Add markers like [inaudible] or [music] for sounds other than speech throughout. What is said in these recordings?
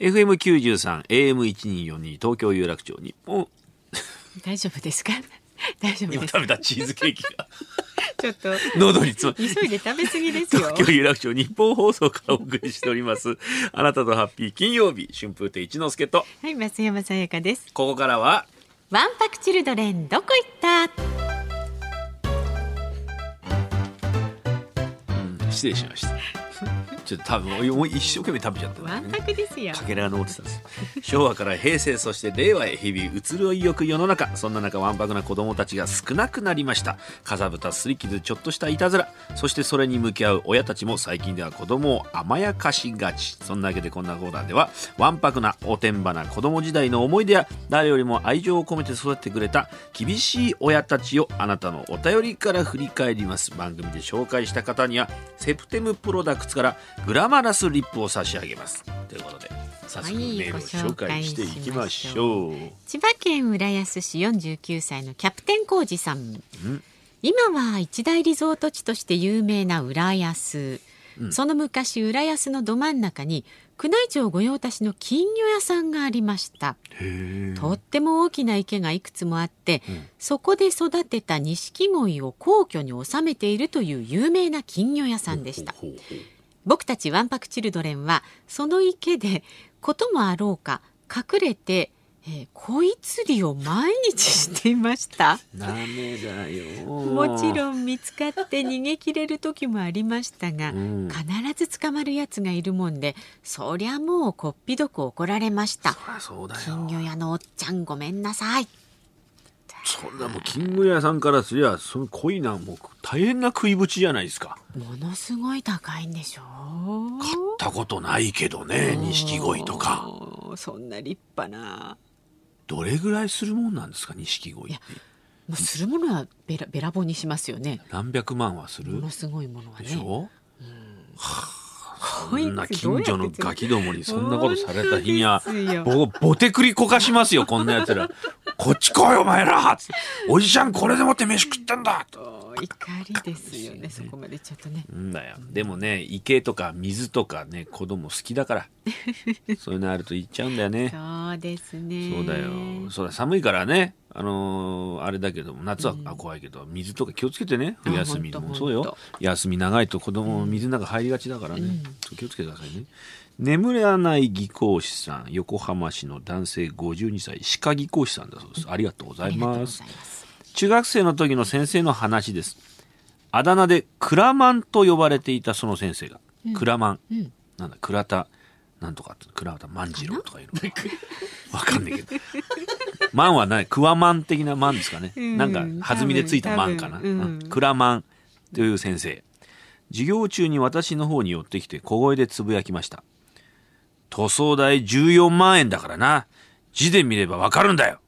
FM93 AM1242 東京有楽町日本大丈夫ですか？[laughs] 大丈夫です今食べたチーズケーキが。[laughs] ちょっと喉に詰ま急いで食べ過ぎですよ。東京有楽町日本放送からお送りしております。あなたとハッピー金曜日春風亭一之輔と。はい増山さやかです。ここからはワンパクチルドレンどこ行った？うん失礼しましたちょっと多分もう一生懸命食べちゃったんだワンよねパクですよ。かけらが残ってたんです昭和から平成そして令和へ日々移ろいよく世の中。そんな中わんぱくな子供たちが少なくなりました。かさぶたすり傷ちょっとしたいたずら。そしてそれに向き合う親たちも最近では子供を甘やかしがち。そんなわけでこんなコーナーではわんぱくなおてんばな子供時代の思い出や誰よりも愛情を込めて育ててくれた厳しい親たちをあなたのお便りから振り返ります。番組で紹介した方にはセプテムプロダクツからグラマラスリップを差し上げます。ということで早速はいメールを紹介していきましょう、千葉県浦安市49歳のキャプテン浩二さん。今は一大リゾート地として有名な浦安、その昔浦安のど真ん中に宮内庁御用達の金魚屋さんがありました。とっても大きな池がいくつもあって、そこで育てた錦鯉を皇居に収めているという有名な金魚屋さんでした。ほうほう僕たちワンパクチルドレンはその池でこともあろうか隠れて、えー、鯉釣りを毎日していました。ダメだよ。もちんろん見つかって逃げ切れる時もありましたが、うん。必ず捕まるやつがいるもんでそりゃもうこっぴどく怒られました。金魚屋のおっちゃんごめんなさいそんなもう金魚屋さんからすりゃその鯉なんもう大変な食いぶちじゃないですか。ものすごい高いんでしょう。買ったことないけどね錦鯉とか。そんな立派な。どれぐらいするもんなんですか錦鯉って。もうするものはべらべらぼうにしますよね。何百万はする？ものすごいものはね。でしょ？そこいつんな近所のガキどもにそんなことされた日には本当ですよ。僕ボテクリこかしますよこんなやつらこっち来いお前ら。おじちゃんこれでもって飯食ってんだ。お怒りですよねそこまでちょっとね。んだよ。でもね池とか水とかね子供好きだから。[laughs] そういうのあると行っちゃうんだよね。そうですね。そうだよ。そうだ寒いからねあのーあれだけども夏は、あ怖いけど水とか気をつけてねあ冬休みも。そうよ。休み長いと子供水の中入りがちだからね、そう気をつけてくださいね。眠らない技工士さん横浜市の男性52歳歯科技工士さんだそうです。ありがとうございます。ます。中学生の時の先生の話です。あだ名でクラマンと呼ばれていたその先生が、クラマン、ん。なんだ倉田なんとか倉田万次郎とかいうのわかんないけどマンは何クワマン的なマンですかね、うん。なんか弾みでついたマンかな、うんうん。クラマンという先生。授業中に私の方に寄ってきて小声でつぶやきました。塗装代14万円だからな。字で見ればわかるんだよ。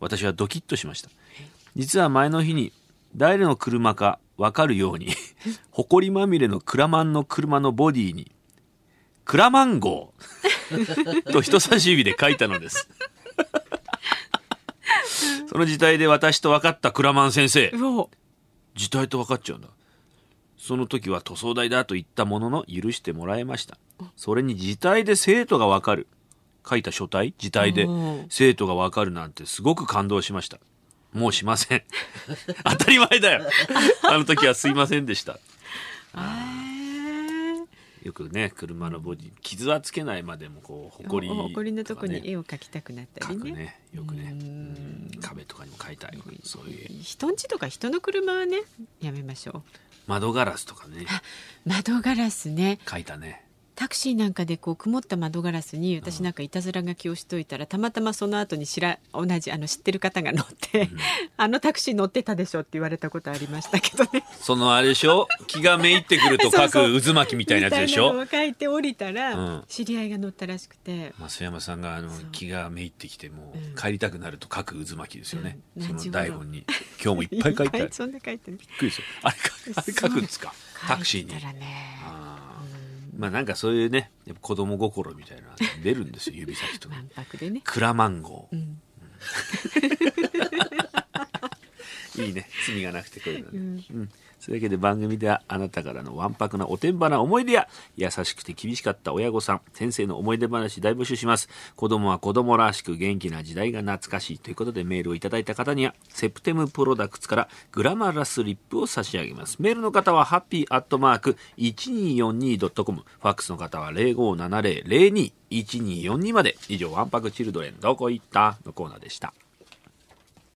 私はドキッとしました。実は前の日に誰の車かわかるように [laughs] 埃まみれのクラマンの車のボディにクラマン号と人差し指で書いたのですその字体で私と分かったクラマン先生。う。お字体と分かっちゃうんだ。その時は塗装代だと言ったものの許してもらえました。それに字体で生徒が分かる。書いた書体？字体でうん。生徒が分かるなんてすごく感動しました。もうしません。[laughs] 当たり前だよ。あの時はすいませんでした。あーよくね車のボディ傷はつけないまでもこう埃お埃のとこにかね絵を描きたくなったりね。ねよくね。壁とかにも描いたりそういう。人んちとか人の車はねやめましょ窓ガラスとかね。う窓ガラスね。描いたねタクシーなんかでこう曇った窓ガラスに私なんかいたずら書きをしといたらたまたまその後に知ら同じあの知ってる方が乗って、あのタクシー乗ってたでしょって言われたことありましたけどね。そのあれでしょ？気がめいってくると [laughs] 描そう。く渦巻きみたいなやつでしょ？みたいなのを書いて降りたら、うん。知り合いが乗ったらしくて。増山さんがあのそう。気がめいってきてもうん。う帰りたくなると書く渦巻きですよね、そのうん何時頃台本に。[laughs] 今日もいっぱい書いてある。びっそんな書いてる。くりですよあれ書くんですか。タクシーに。ね。あーまあなんかそういうねやっぱ子供心みたいなのが出るんですよ指先と。かわんぱくでね、クラマンゴー。うんいいね。罪がなくてこういうのね、うん。うん、それだけで番組ではあなたからのわんぱくなおてんばな思い出や優しくて厳しかった親御さん先生の思い出話大募集します。子供は子供らしく元気な時代が懐かしいということでメールをいただいた方にはセプテムプロダクツからグラマラスリップを差し上げます。メールの方はハッピーアットマーク 1242.com ファックスの方は0570021242まで。以上わんぱくチルドレンどこ行った？のコーナーでした